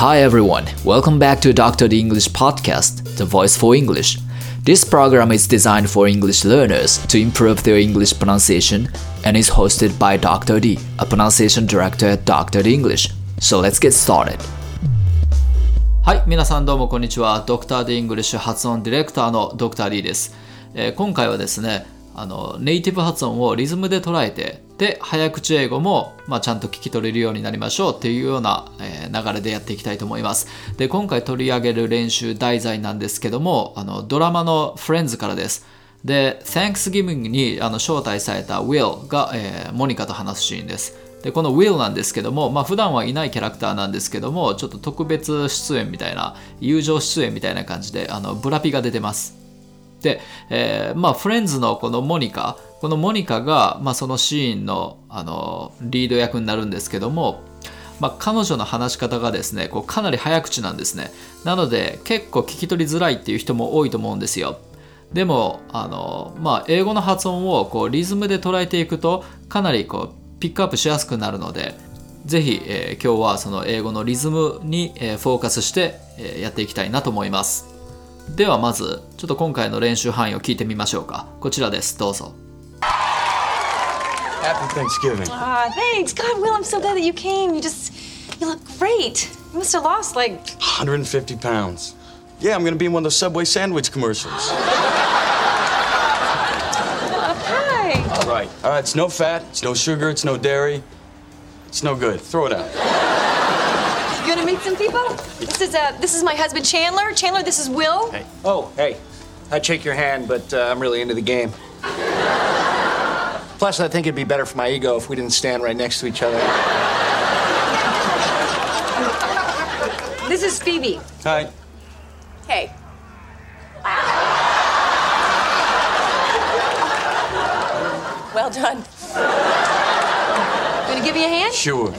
Hi everyone, welcome back to Dr. The English Podcast, the voice for English. This program is designed for English learners to improve their English pronunciation and is hosted by Dr. D, a pronunciation director at Dr. D English. So let's get started. はい、皆さんどうもこんにちは。Dr. D English 発音ディレクターの Dr. D です。えー今回はですね、あのネイティブ発音をリズムで捉えて、 で、早口英語も、まあ、ちゃんと聞き取れるようになりましょうっていうような、えー流れでやっていきたいと思います。で、今回取り上げる練習題材なんですけども、あのドラマの Friends からです。で、Thanksgiving にあの招待された Will が、えーモニカと話すシーンです。で、この Will なんですけども、まあ普段はいないキャラクターなんですけども、ちょっと特別出演みたいな、友情出演みたいな感じで、あのブラピが出てます。で、えーまあ、フレンズのこのモニカ、このモニカが、まあ、そのシーンのあのリード役になるんですけども、まあ、彼女の話し方がですね、こうかなり早口なんですね。なので、結構聞き取りづらいっていう人も多いと思うんですよ。でも、あのまあ、英語の発音をこうリズムで捉えていくと、かなりこうピックアップしやすくなるので、ぜひ、えー今日はその英語のリズムに、えーフォーカスして、えーやっていきたいなと思います。ではまずちょっと今回の練習範囲を聞いてみましょうかこちらですどうぞ Happy Thanksgiving. Ah, thanks. God, Will, I'm so glad that you came. You just, you look great. You must have lost like, 150 pounds. Yeah, I'm gonna be in one of those Subway sandwich commercials. hi. All right. All right, it's no fat, it's no sugar, it's no dairy. It's no good. Throw it out. You gonna meet some people? This is uh, this is my husband Chandler. Chandler, this is Will. Hey. Oh, hey. I'd shake your hand, but uh, I'm really into the game. Plus, I think it'd be better for my ego if we didn't stand right next to each other. This is Phoebe. Hi. Hey. Well done. Gonna give me a hand? Sure.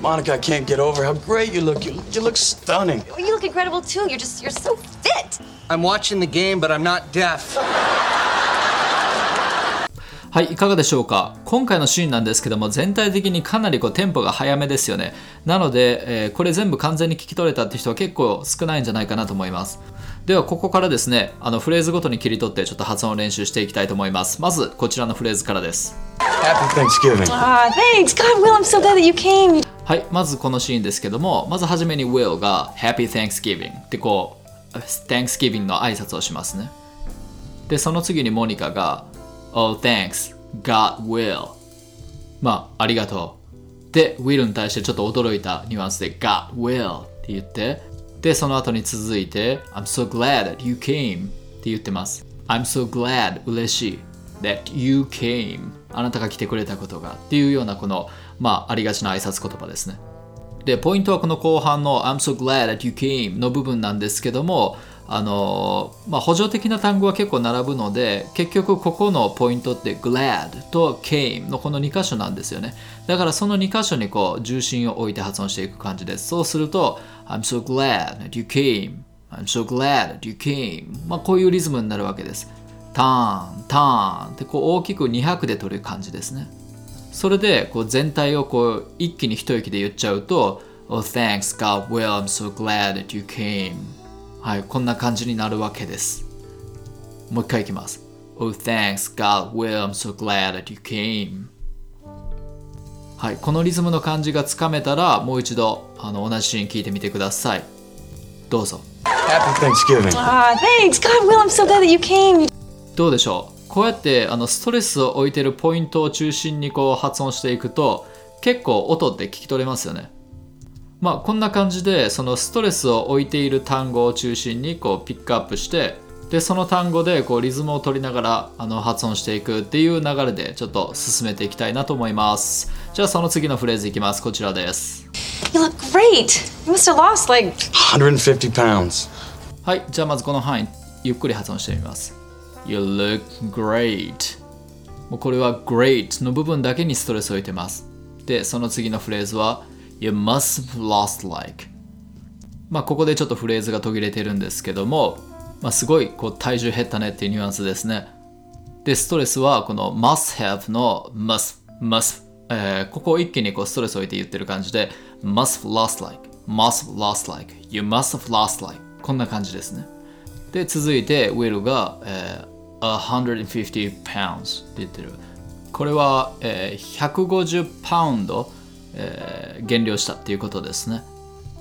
Monica, I can't get over how great you look. You, you look stunning. Oh, you look incredible too. You're just, you're so fit. I'm watching the game, but I'm not deaf. はいいかがでしょうか今回のシーンなんですけども全体的にかなりこうテンポが速めですよねなので、えーこれ全部完全に聞き取れたって人は結構少ないんじゃないかなと思いますではここからですねあのフレーズごとに切り取ってちょっと発音練習していきたいと思いますまずこちらのフレーズからです Happy Thanksgiving. Ah, thanks. God, Will, I'm so glad that you came. はい、まずこのシーンですけども、まずはじめに Will が Happy Thanksgiving ってこう、Thanksgiving の挨拶をしますね。で、その次にモニカが Oh, thanks, God will まあ、ありがとう。で、Will に対してちょっと驚いたニュアンスで God will って言って、で、その後に続いて I'm so glad that you came って言ってます。I'm so glad 嬉しい that you came あなたが来てくれたことがっていうようなこの、まあ、ありがちな挨拶言葉ですね。で、ポイントはこの後半の I'm so glad that you came の部分なんですけども、あのまあ、補助的な単語は結構並ぶので、結局ここのポイントって glad と came のこの2箇所なんですよね。だからその2箇所にこう重心を置いて発音していく感じです。そうすると、I'm so glad that you came I'm so glad that you came まあこういうリズムになるわけです。ターン、ターンってこう大きく2拍で取る感じですね。それでこう全体をこう一気に一息で言っちゃうと Oh thanks God well I'm so glad that you came はいこんな感じになるわけですもう一回いきます Oh thanks God well I'm so glad that you came はいこのリズムの感じがつかめたらもう一度あの同じシーン聞いてみてくださいどうぞ Happy Thanksgiving. Ah, thanks. God, Will, I'm so glad that you came. どうでしょうこうやってあのストレスを置いてるポイントを中心にこう発音していくと結構音って聞き取れますよねまあこんな感じでそのストレスを置いている単語を中心にこうピックアップしてでその単語でこうリズムを取りながらあの発音していくっていう流れでちょっと進めていきたいなと思いますじゃあその次のフレーズいきますこちらです You look great. You must have lost like, 150 pounds. はい、じゃあまずこの範囲ゆっくり発音してみます。You look great. もうこれは great の部分だけにストレスを置いてます。で、その次のフレーズは You must have lost like. まあここでちょっとフレーズが途切れてるんですけども、まあ、すごいこう体重減ったねっていうニュアンスですね。で、ストレスはこの must have の must, must、えーここを一気にこうストレスを置いて言ってる感じで must have lost like must have lost like you must have lost like こんな感じですねで続いて Will が、えー、150 pounds って言ってる。これは、えー、150パウンド、えー、減量したっていうことですね。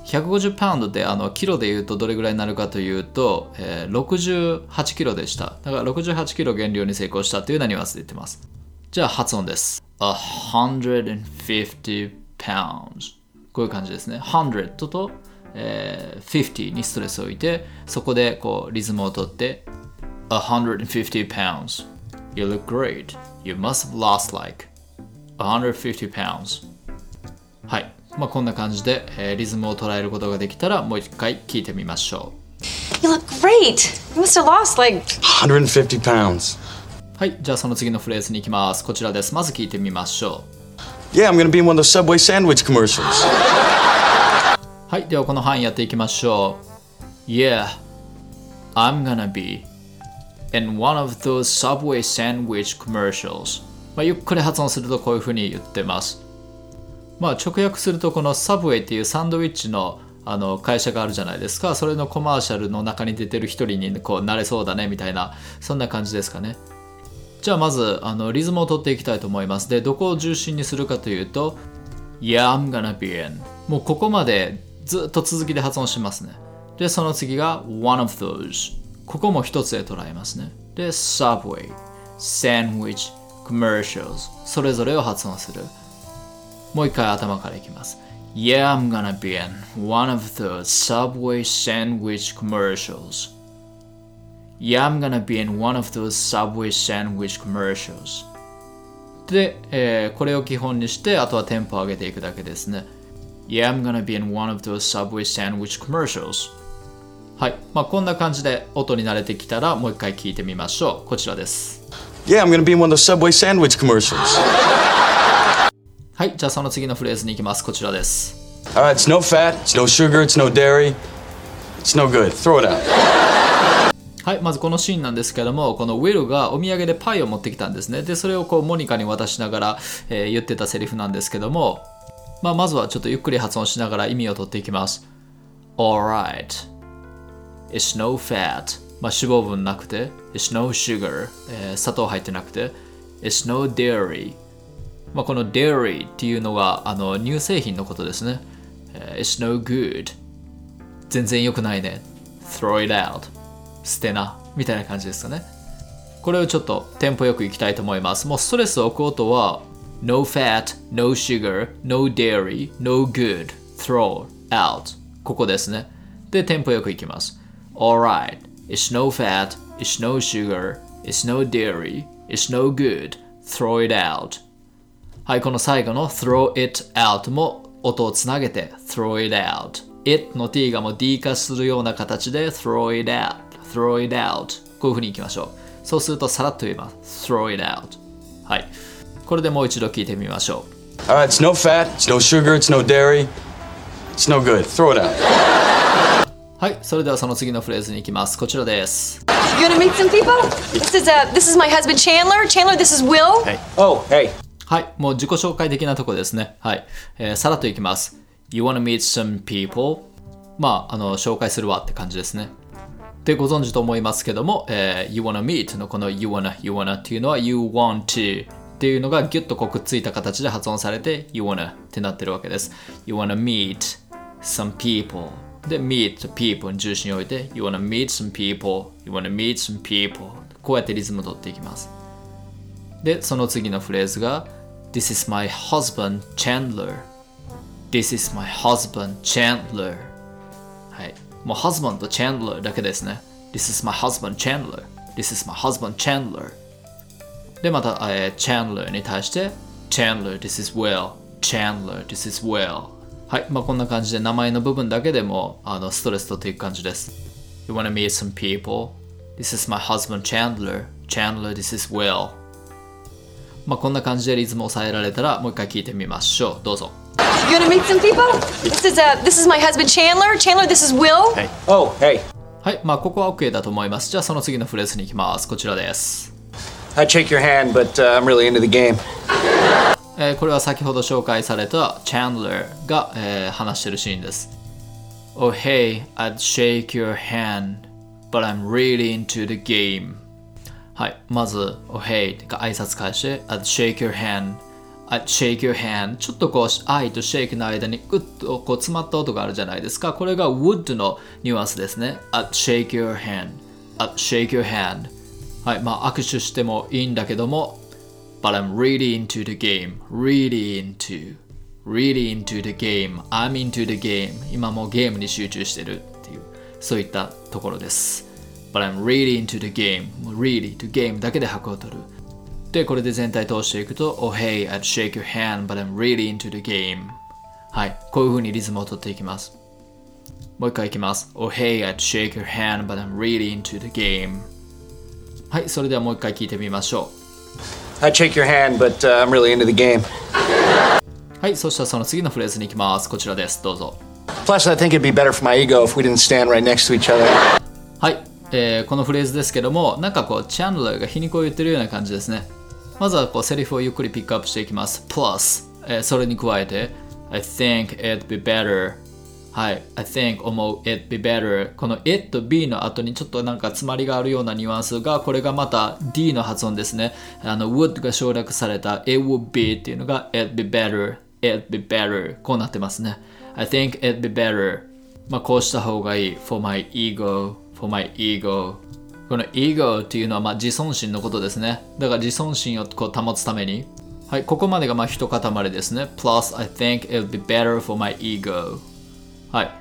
150パウンドってあのキロで言うとどれぐらいになるかというと、えー、68キロでした。だから68キロ減量に成功したというようなニュアンスで言ってます。じゃあ発音です。150 pounds こういう感じですね。100と、えー、50にストレスを置いてそこでこうリズムをとって150 pounds You look great You must have lost like 150 pounds はいまあこんな感じで、えー、リズムを捉えることができたらもう一回聞いてみましょう You look great. You must have lost like 150 pounds. はいじゃあその次のフレーズに行きますこちらですまず聞いてみましょう Yeah, I'm gonna be in one of those Subway sandwich commercials. はい、ではこの範囲やっていきましょう。Yeah, I'm gonna be in one of those Subway sandwich commercials. まあ、ゆっくり発音するとこういうふうに言ってます。まあ、直訳するとこの Subway っていうサンドウィッチのあの会社があるじゃないですか。それのコマーシャルの中に出てる一人にこうなれそうだねみたいな、そんな感じですかね。じゃあまずあのリズムを取っていきたいと思います。で、どこを重心にするかというと、Yeah, I'm gonna be in. もうここまでずっと続きで発音しますね。で、その次が one of those。ここも一つで捉えますね。で、subway、sandwich、commercials。それぞれを発音する。もう一回頭からいきます。Yeah, I'm gonna be in one of those subway sandwich commercials. Yeah, I'm gonna be in one of those subway sandwich commercials. で、えーこれを基本にして、あとはテンポを上げていくだけですね。Yeah, I'm gonna be in one of those subway sandwich commercials. はい。まあ、こんな感じで音に慣れてきたら、もう一回聞いてみましょう。こちらです。Yeah, I'm gonna be in one of those Subway sandwich commercials. はい。じゃあ、その次のフレーズに行きます。こちらです。All right, it's no fat, it's no sugar, it's no dairy. It's no good. Throw it out. はい、まずこのシーンなんですけども、このウィルがお土産でパイを持ってきたんですね。で、それをこうモニカに渡しながら、えー言ってたセリフなんですけども、まあ、まずはちょっとゆっくり発音しながら意味を取っていきます。Alright. It's no fat. まあ、脂肪分なくて、It's no sugar. えー砂糖入ってなくて、It's no dairy. まあ、この dairy っていうのがあの乳製品のことですね。えー It's no good. 全然良くないね。Throw it out. 捨てな。みたいな感じですかね。これをちょっとテンポよくいきたいと思います。もうストレスを置く音は No fat, no sugar, no dairy, no good, throw out ここですね。で、テンポよくいきます。Alright, it's no fat, it's no sugar, it's no dairy, it's no good, throw it out はい、この最後の throw it out も音をつなげて throw it out it の t がもう d 化するような形で throw it out throw it out こういう風にいきましょうそうするとさらっと言えます throw it out はいこれでもう一度聞いてみましょう Alright, it's no fat, it's no sugar, it's no dairy. It's no good. Throw it out. はいそれではその次のフレーズに行きますこちらです You gonna meet some people? This is uh this is my husband Chandler. Chandler, this is Will. Oh, hey. はいもう自己紹介的なとこですねはい、えーさらっといきます You wanna meet some people? まああの紹介するわって感じですねでご存知と思いますけども、えー You wanna meet のこの You wanna, You wanna っていうのは You want to っていうのがギュッとこうくっついた形で発音されて You wanna ってなってるわけです You wanna meet some people で meet people に重心を置いて You wanna meet some people You wanna meet some people こうやってリズムを取っていきますでその次のフレーズが This is my husband Chandler This is my husband Chandler はいもう husband と Chandler だけですね This is my husband Chandler This is my husband Chandler でまた、えー Chandler に対して Chandler This is Will Chandler This is Will はいまあこんな感じで名前の部分だけでもあのストレス取っていく感じです You wanna meet some people This is my husband Chandler Chandler This is Will まあこんな感じでリズムを抑えられたらもう一回聞いてみましょうどうぞ You gonna meet some people? This is uh this is my husband Chandler. Chandler, this is Will. Oh, hey. はいまあここは OK だと思いますじゃあその次のフレーズに行きますこちらです I'd shake your hand, but uh, I'm really into the game. えーこれは先ほど紹介された Chandler が、えー話してるシーンです Oh hey, I'd shake your hand, but I'm really into the game. はい、まず、Oh hey が挨拶返して、I'd shake your hand, I'd shake your hand ちょっとこう、愛と shake の間にグッとこう詰まった音があるじゃないですか。これが would のニュアンスですね。I'd shake your hand, I'd shake your hand はい、まあ握手してもいいんだけども、But I'm really into the game, really into really into the game, I'm into the game 今もゲームに集中してるっていうそういったところです But I'm really into the game really to game だけで拍を取るでこれで全体通していくと Oh hey, I'd shake your hand but I'm really into the game はいこういう風にリズムを取っていきますもう一回いきます Oh hey, I'd shake your hand but I'm really into the game はいそれではもう一回聞いてみましょう I'd shake your hand but、uh, I'm really into the game はい、そしたらその次のフレーズに行きます。こちらです。どうぞ。Plus, I think it'd be better for my ego if we didn't stand right next to each other. はい、えー、このフレーズですけども、なんかこう、チャンネルが皮肉を言ってるような感じですね。まずはこう、セリフをゆっくりピックアップしていきます。Plus、えー、それに加えて、I think it'd be better はい。I think 思う it be better この it と be の後にちょっとなんか詰まりがあるようなニュアンスがこれがまた D の発音ですね。あの would が省略された it would be っていうのが it be better it be better こうなってますね。I think it'd be better まあこうした方がいい。for my ego for my ego この ego っていうのはまあ自尊心のことですね。だから自尊心をこう保つために。はい。ここまでがまあ一塊ですね。plus I think it'd be better for my ego はい。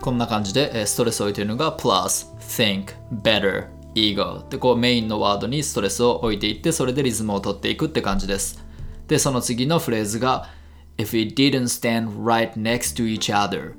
こんな感じでストレスを置いているのが plus think better ego でこうメインのワードにストレスを置いていってそれでリズムを取っていくって感じです。でその次のフレーズが if we didn't stand right next to each other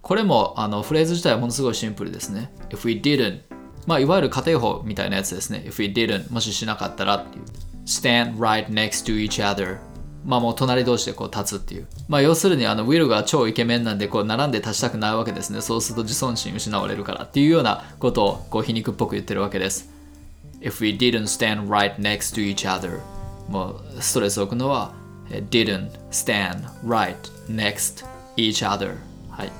これもあのフレーズ自体はものすごいシンプルですね。if we didn't まあいわゆる家庭法みたいなやつですね。if we didn't もししなかったらっていう。stand right next to each other まあもう隣同士でこう立つっていう。まあ要するにあのウィルが超イケメンなんでこう並んで立ちたくないわけですね。そうすると自尊心失われるからっていうようなことをこう皮肉っぽく言ってるわけです。If we didn't stand right next to each other もうストレスを置くのは didn't stand right next each other はい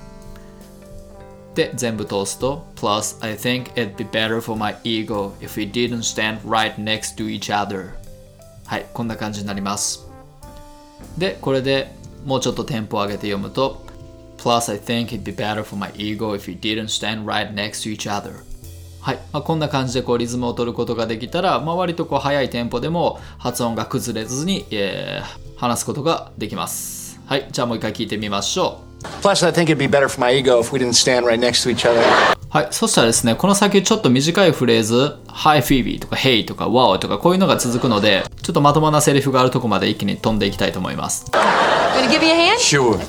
で全部通すと plus I think it'd be better for my ego if we didn't stand right next to each other はいこんな感じになりますでこれでもうちょっとテンポを上げて読むと Plus I think it'd be better for my ego if we didn't stand right next to each other はい、まあ、こんな感じでこうリズムを取ることができたら、まあ、割とこう速いテンポでも発音が崩れずに、えー、話すことができます。はい、じゃあもう一回聞いてみましょう。Plus, I think it'd be better for my ego if we didn't stand right next to each other. はい、そしたらですね、この先ちょっと短いフレーズ、Hi Phoebe とか Hey とか Wow とかこういうのが続くので、ちょっとまともなセリフがあるとこまで一気に飛んでいきたいと思います。Gonna give me a hand? Sure.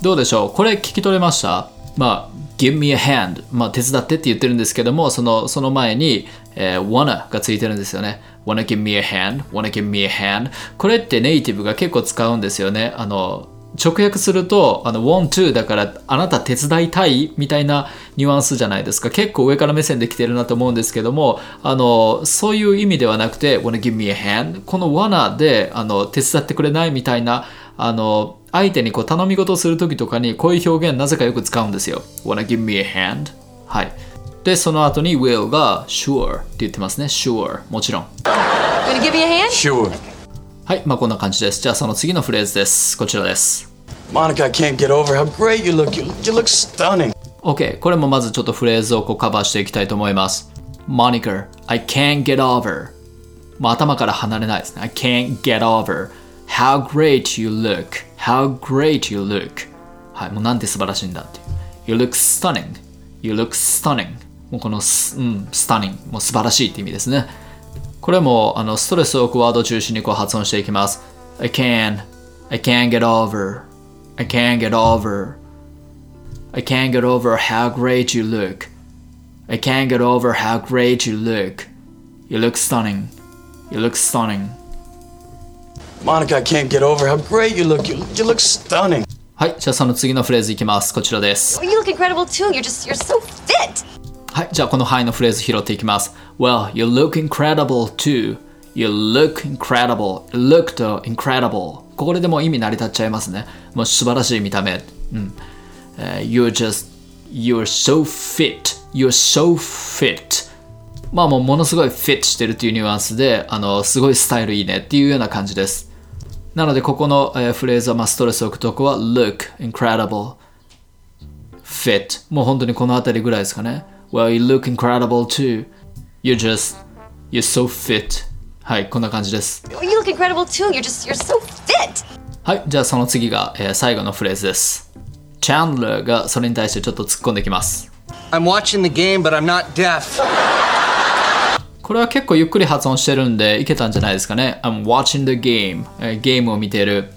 どうでしょう？これ聞き取れました？まあ give me a hand まあ手伝ってって言ってるんですけどもそのその前に、えー、wanna がついてるんですよね。wanna give me a hand wanna give me a hand これってネイティブが結構使うんですよね。あの直訳するとあの want to だからあなた手伝いたいみたいなニュアンスじゃないですか結構上から目線で来てるなと思うんですけどもあのそういう意味ではなくて wanna give me a hand この wanna であの手伝ってくれないみたいなあの相手にこう頼み事をする時とかにこういう表現なぜかよく使うんですよ。wanna give me a hand? はい。で、その後に will が sure って言ってますね。sure もちろん。Gonna give me a hand? Sure. はい、まあこんな感じです。じゃあその次のフレーズです。こちらです。Monica, I can't get over how great you look. You, you look stunning. OK、これもまずちょっとフレーズをこうカバーしていきたいと思います。Monica, I can't get over. もう頭から離れないですね。I can't get over. How great you look. How great you look. はい、もうなんて素晴らしいんだっていう。You look stunning. You look stunning. もうこの、うん、stunning。もう素晴らしいって意味ですね。これもあのストレスを置くワードを中心にこう発音していきます。I can, I can't get over, I can't get over, I can't get over how great you look, I can't get over how great you look, you look stunning, you look stunning. Monica, I can't get over how great you look. You, you look stunning. はい、じゃあその次のフレーズいきます。こちらです。You look incredible too. You're just, you're so fit. はい、じゃあこの Hi のフレーズ拾っていきます。Well, you look incredible too. You look incredible. look と incredible. これででも意味成り立っちゃいますね。もう素晴らしい見た目。うん。Uh, you're just, You're so fit. You're so fit. まあもうものすごい fit してるっていうニュアンスで、あの、すごいスタイルいいねっていうような感じです。なので、ここの、えーフレーズは、まあ、ストレスを置くとこは look incredible fit もう本当にこの辺りぐらいですかね Well, you look incredible too You're just You're so fit はい、こんな感じです。You look incredible too. You're just, you're so fit. はい、じゃあその次が、えー最後のフレーズです。チャンドラーがそれに対してちょっと突っ込んできます。I'm watching the game, but I'm not deaf. これは結構ゆっくり発音してるんでいけたんじゃないですかね。I'm watching the game、えーゲームを見てる。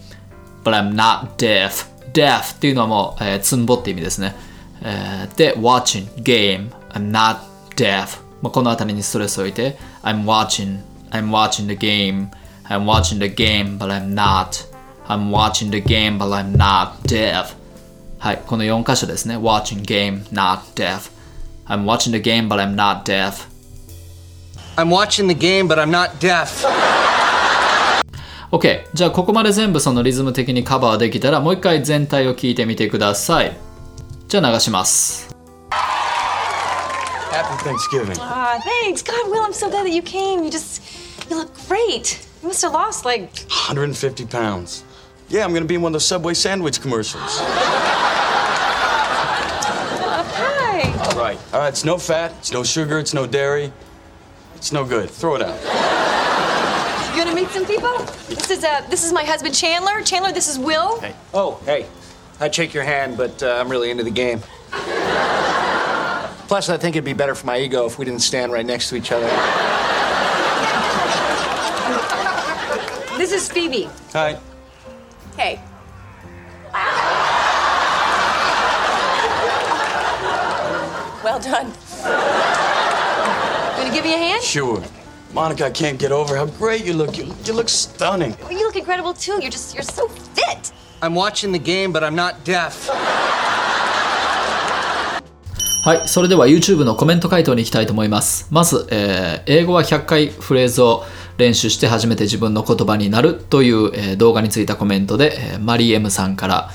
But I'm not deaf. Deaf っていうのはもう、えー、つんぼって意味ですね。えーで、watching game. I'm not deaf. まあ、この辺りにストレスを置いて I'm watching. I'm watching the game. I'm watching the game, but I'm not. I'm watching the game, but I'm not deaf. はい、この4箇所ですね。watching game, not deaf. I'm watching the game, but I'm not deaf. I'm watching the game, but I'm not deaf. OK じゃあここまで全部そのリズム的にカバーできたらもう一回全体を聞いてみてくださいじゃあ流します Happy Thanksgiving. Ah, thanks. God, Will, I'm so glad that you came. You just, you look great. You must have lost like 150 pounds. Yeah, I'm gonna be in one of those Subway sandwich commercials. hi. All right. All right, it's no fat, it's no sugar, it's no dairy. It's no good. Throw it out. You gonna meet some people? This is uh, this is my husband Chandler. Chandler, this is Will. Hey. Oh, hey. I'd shake your hand, but uh, I'm really into the game. Plus, I think it'd be better for my ego if we didn't stand right next to each other. This is Phoebe. Hi. Hey. Well done. Gonna give you a hand? Sure. Monica, I can't get over how great you look. You, you look stunning. You look incredible too. You're just, you're so fit. I'm watching the game, but I'm not deaf. はいそれでは YouTube のコメント回答に行きたいと思います。まず、えー英語は100回フレーズを練習して初めて自分の言葉になるという、えー動画についたコメントで、えーマリエムさんから。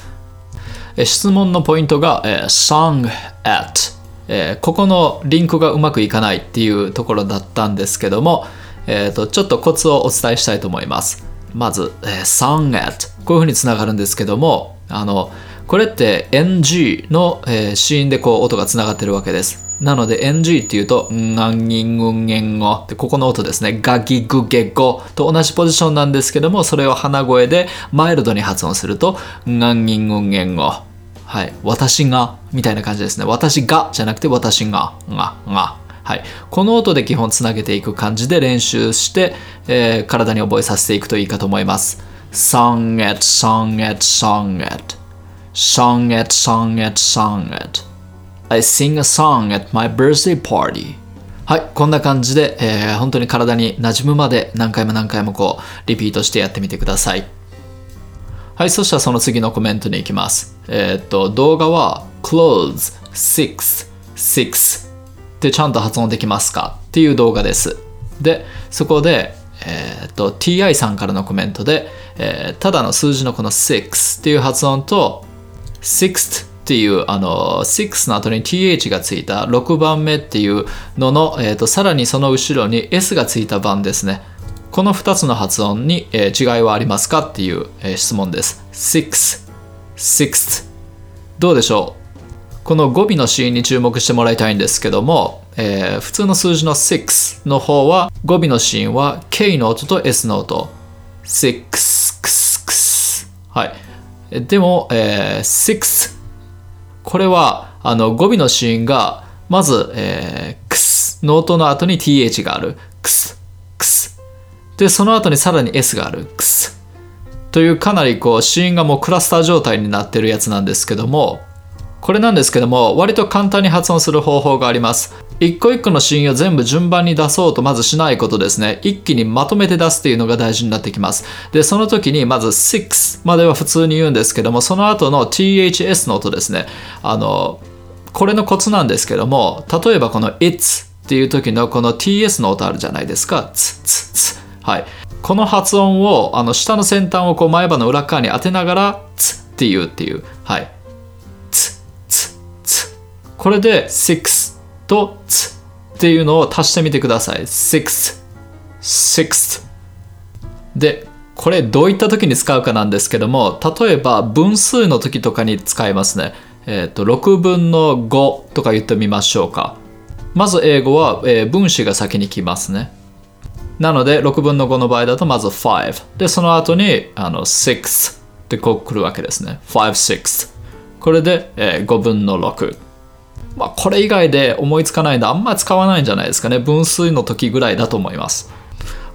えー質問のポイントが、えー song at、えーここのリンクがうまくいかないっていうところだったんですけども、えーとちょっとコツをお伝えしたいと思います。まず、えー song at こういうふうにつながるんですけどもあのこれって NG の、えー子音でこう音がつながってるわけですなので NG っていうと、んがんぎんぐんげんごってここの音ですね。ガギグゲゴと同じポジションなんですけども、それを鼻声でマイルドに発音すると、んがんぎんぐんげんご。はい。私が、みたいな感じですね。私がじゃなくて私が、が、が。はい。この音で基本つなげていく感じで練習して、えー体に覚えさせていくといいかと思います。song at, song at, song at. Song at, song at, song at. I sing a song at my birthday party. はい、こんな感じで、えー本当に体に馴染むまで何回も何回もこう、リピートしてやってみてください。はい、そしたらその次のコメントに行きます。えーっと、動画は clothes, six, six ってちゃんと発音できますか？っていう動画です。で、そこで、えーっと、TI さんからのコメントで、えーただの数字のこの6っていう発音と、sixth っていうあの6の後に th がついた6番目っていうのの、えー、とさらにその後ろに s がついた番ですね。この2つの発音に、えー違いはありますかっていう、えー質問です。six sixth どうでしょう？この語尾の子音に注目してもらいたいんですけども、えー普通の数字の6の方は語尾の子音は K の音と S の音。six はい。でも、えー、6これはあの語尾の子音がまず、えー、クスの音の後に th がある。クスクスでその後にさらに s がある。クスというかなりこう子音がもうクラスター状態になってるやつなんですけどもこれなんですけども割と簡単に発音する方法があります。一個一個の子音を全部順番に出そうとまずしないことですね。一気にまとめて出すっていうのが大事になってきます。でその時にまず6までは普通に言うんですけどもその後の THS の音ですね。あのこれのコツなんですけども例えばこの It's っていう時のこの TS の音あるじゃないですか。ツツツはい。この発音をあの下の先端をこう前歯の裏側に当てながらツっていうっていう。はい。これで six と t っていうのを足してみてください。six six. でこれどういった時に使うかなんですけども例えば分数の時とかに使いますね。えっ、と6分の5とか言ってみましょうか。まず英語は、えー分子が先に来ますね。なので6分の5の場合だとまず5でその後にあの6ってこう来るわけですね。5 6これで、えー5分の6まあこれ以外で思いつかないんであんまり使わないんじゃないですかね分数の時ぐらいだと思います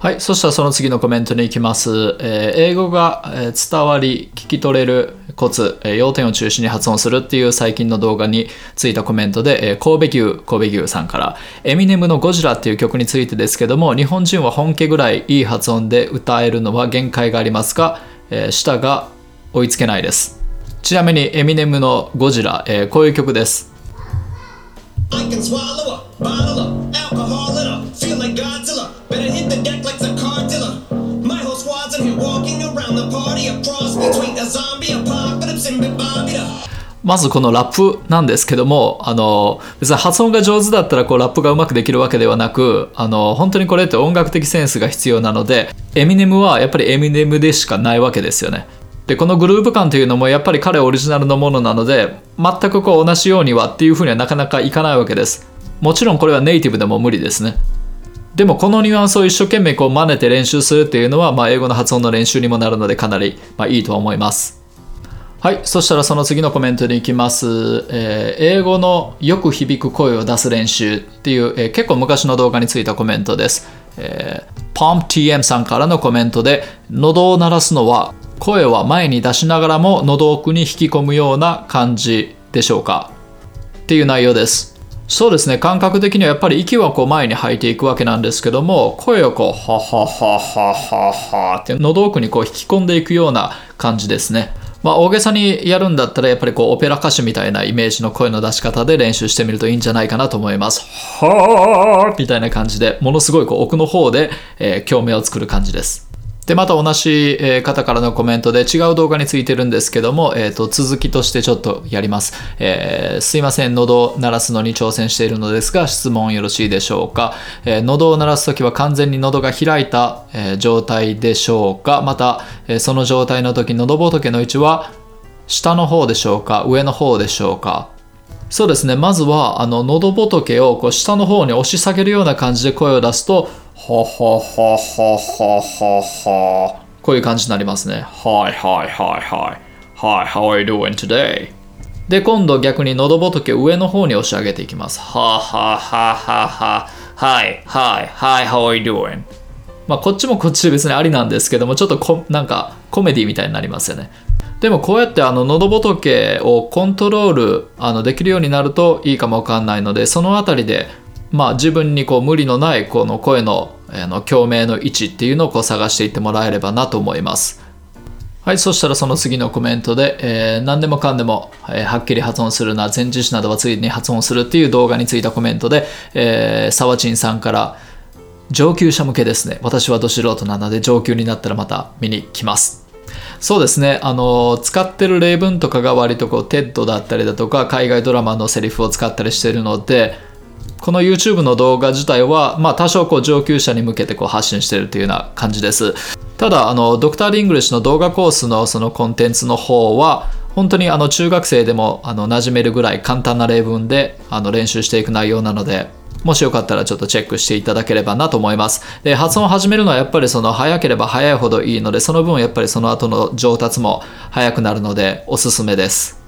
はい、そしたらその次のコメントに行きます。えー英語が伝わり、聞き取れるコツ、えー要点を中心に発音するっていう最近の動画についたコメントで、えー神戸牛、神戸牛さんから、エミネムのゴジラっていう曲についてですけども、日本人は本家ぐらいいい発音で歌えるのは限界がありますが、えー舌が追いつけないです。ちなみにエミネムのゴジラ、えーこういう曲です。I can swallow a bottle of alcohol in a feel like Godzilla. Better hit the deck like the cardilla. My whole squad's in here walking around the party, a cross between a zombie apocalypse and Bobby the まずこのラップなんですけどもあの別に発音が上手だったらこうラップがうまくできるわけではなくあの本当にこれって音楽的センスが必要なのでエミネムはやっぱりエミネムでしかないわけですよね。でこのグルーヴ感というのもやっぱり彼オリジナルのものなので全くこう同じようにはっていうふうにはなかなかいかないわけです。もちろんこれはネイティブでも無理ですね。でもこのニュアンスを一生懸命こう真似て練習するっていうのは、まあ、英語の発音の練習にもなるのでかなり、まあ、いいとは思います。はい、そしたらその次のコメントに行きます。えー英語のよく響く声を出す練習っていう、えー結構昔の動画についたコメントです。えー、PompTM さんからのコメントで、喉を鳴らすのは声は前に出しながらも喉奥に引き込むような感じでしょうか？っていう内容です。そうですね感覚的にはやっぱり息はこう前に吐いていくわけなんですけども声をこうははははははって喉奥にこう引き込んでいくような感じですね。まあ、大げさにやるんだったらやっぱりこうオペラ歌手みたいなイメージの声の出し方で練習してみるといいんじゃないかなと思います。はーみたいな感じでものすごいこう奥の方で、えー共鳴を作る感じです。でまた同じ方からのコメントで違う動画についてるんですけども、えー、と続きとしてちょっとやります、えーすいません。喉を鳴らすのに挑戦しているのですが質問よろしいでしょうか、えー喉を鳴らす時は完全に喉が開いた、え状態でしょうか？また、えその状態の時喉仏の位置は下の方でしょうか？上の方でしょうか？そうですね。まずはあの喉仏をこう下の方に押し下げるような感じで声を出すと「ははははははは」こういう感じになりますね。はいはいはいはい。はい、how are you doing today? で、今度逆に喉仏を上の方に押し上げていきます。ははははは。はいはいはい、how are you doing? まあこっちもこっちで別にありなんですけどもちょっとこなんかコメディみたいになりますよね。でもこうやってあの喉仏をコントロールあのできるようになるといいかもわかんないのでそのあたりでまあ自分にこう無理のないこの声のあの共鳴の位置っていうのをこう探していってもらえればなと思います。はい、そしたらその次のコメントで、えー何でもかんでも、えーはっきり発音するな、前置詞などはついに発音するっていう動画についたコメントで、えー、沢陳さんから、上級者向けですね。私はど素人なので上級になったらまた見に来ます。そうですね。あの、使ってる例文とかが割とこう、 TED だったりだとか、海外ドラマのセリフを使ったりしてるので、この YouTube の動画自体は、まあ、多少こう上級者に向けてこう発信しているというような感じです。ただ、あの、ドクター・リングリッシュの動画コースのそのコンテンツの方は、本当にあの中学生でもあの馴染めるぐらい簡単な例文であの練習していく内容なので、もしよかったらちょっとチェックしていただければなと思います。で、発音を始めるのはやっぱりその早ければ早いほどいいので、その分やっぱりその後の上達も早くなるのでおすすめです。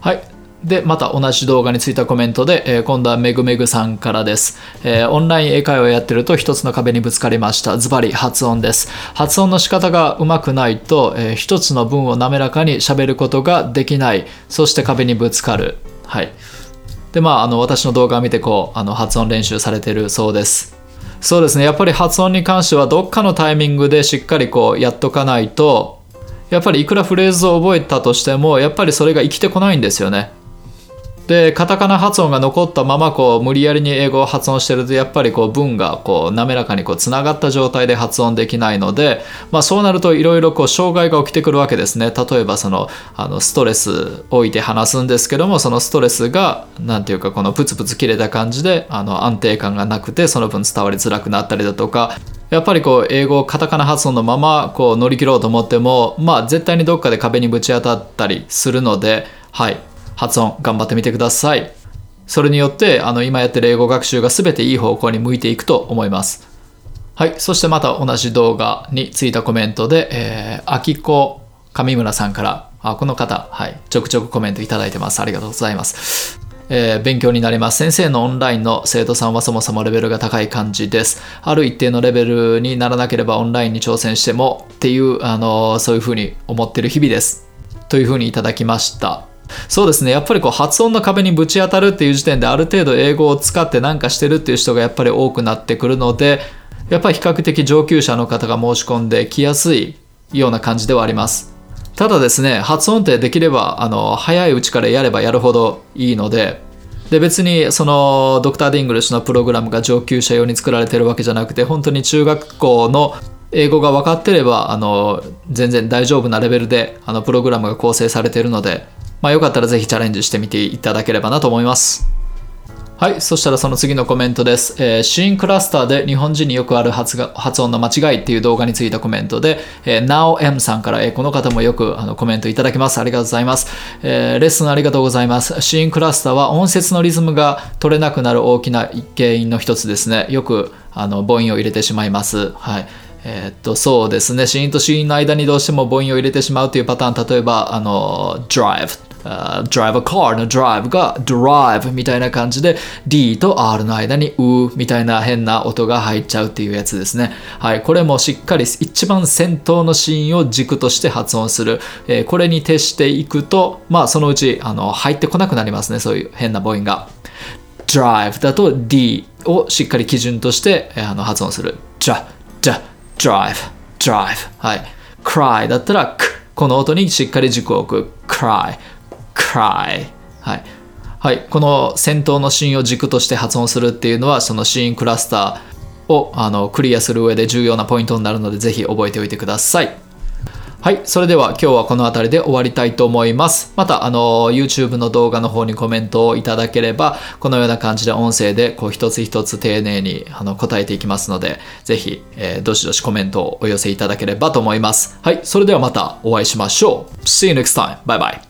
はい。で、また同じ動画についたコメントで、えー今度はめぐめぐさんからです、えーオンライン英会話をやってると一つの壁にぶつかりました。ズバリ発音です。発音の仕方がうまくないと、えー一つの文を滑らかに喋ることができない。そして壁にぶつかる。はい。で、まあ、あの、私の動画を見て、こう、あの、発音練習されてるそうです。そうですね。やっぱり発音に関しては、どっかのタイミングでしっかりこう、やっとかないと、やっぱりいくらフレーズを覚えたとしても、やっぱりそれが生きてこないんですよね。でカタカナ発音が残ったままこう無理やりに英語を発音してるとやっぱりこう文がこう滑らかにこうつながった状態で発音できないので、まあ、そうなるといろいろ障害が起きてくるわけですね。例えばそのあのストレス置いて話すんですけどもそのストレスが何ていうかこのプツプツ切れた感じであの安定感がなくてその分伝わりづらくなったりだとかやっぱりこう英語をカタカナ発音のままこう乗り切ろうと思ってもまあ絶対にどっかで壁にぶち当たったりするのではい。発音頑張ってみてくださいそれによってあの今やってる英語学習が全ていい方向に向いていくと思いますはいそしてまた同じ動画についたコメントで、えー、あきこ上村さんからあこの方、はい、ちょくちょくコメントいただいてますありがとうございますえー、勉強になります。先生のオンラインの生徒さんはそもそもレベルが高い感じです。ある一定のレベルにならなければオンラインに挑戦してもっていう、あのそういうふうに思ってる日々です。というふうにいただきました。そうですね。やっぱりこう発音の壁にぶち当たるっていう時点である程度英語を使って何かしてるっていう人がやっぱり多くなってくるのでやっぱり比較的上級者の方が申し込んできやすいような感じではあります。ただですね発音ってできればあの早いうちからやればやるほどいいのでで別にその Dr. D English のプログラムが上級者用に作られてるわけじゃなくて本当に中学校の英語が分かってればあの全然大丈夫なレベルであのプログラムが構成されているのでまあ、よかったらぜひチャレンジしてみていただければなと思います。はい。そしたらその次のコメントです。えー、シーンクラスターで日本人によくある発が発音の間違いっていう動画についたコメントで、えー、NaoM さんから、えー、この方もよくあのコメントいただきます。ありがとうございます、えー。レッスンありがとうございます。シーンクラスターは音節のリズムが取れなくなる大きな原因の一つですね。よくあの母音を入れてしまいます。はい。えー、っと、そうですね。シーンとシーンの間にどうしても母音を入れてしまうというパターン、例えば、あの、drive drive a car の drive が drive みたいな感じで D と R の間にうみたいな変な音が入っちゃうっていうやつですね。はい、これもしっかり一番先頭のシーンを軸として発音する。えー、これに徹していくと、まあそのうちあの入ってこなくなりますね、そういう変な母音が。drive だと D をしっかり基準として、あの発音する。dra, dra, drive, drive。はい。cry だったらこの音にしっかり軸を置く。cry cry はい、はい、この先頭のシーンを軸として発音するっていうのはそのシーンクラスターをあのクリアする上で重要なポイントになるのでぜひ覚えておいてくださいはい。それでは今日はこの辺りで終わりたいと思います。また、あの、YouTube の動画の方にコメントをいただければ、このような感じで音声で、こう、一つ一つ丁寧にあの答えていきますので、ぜひ、えー、どしどしコメントをお寄せいただければと思います。はい。それではまたお会いしましょう。See you next time. Bye bye.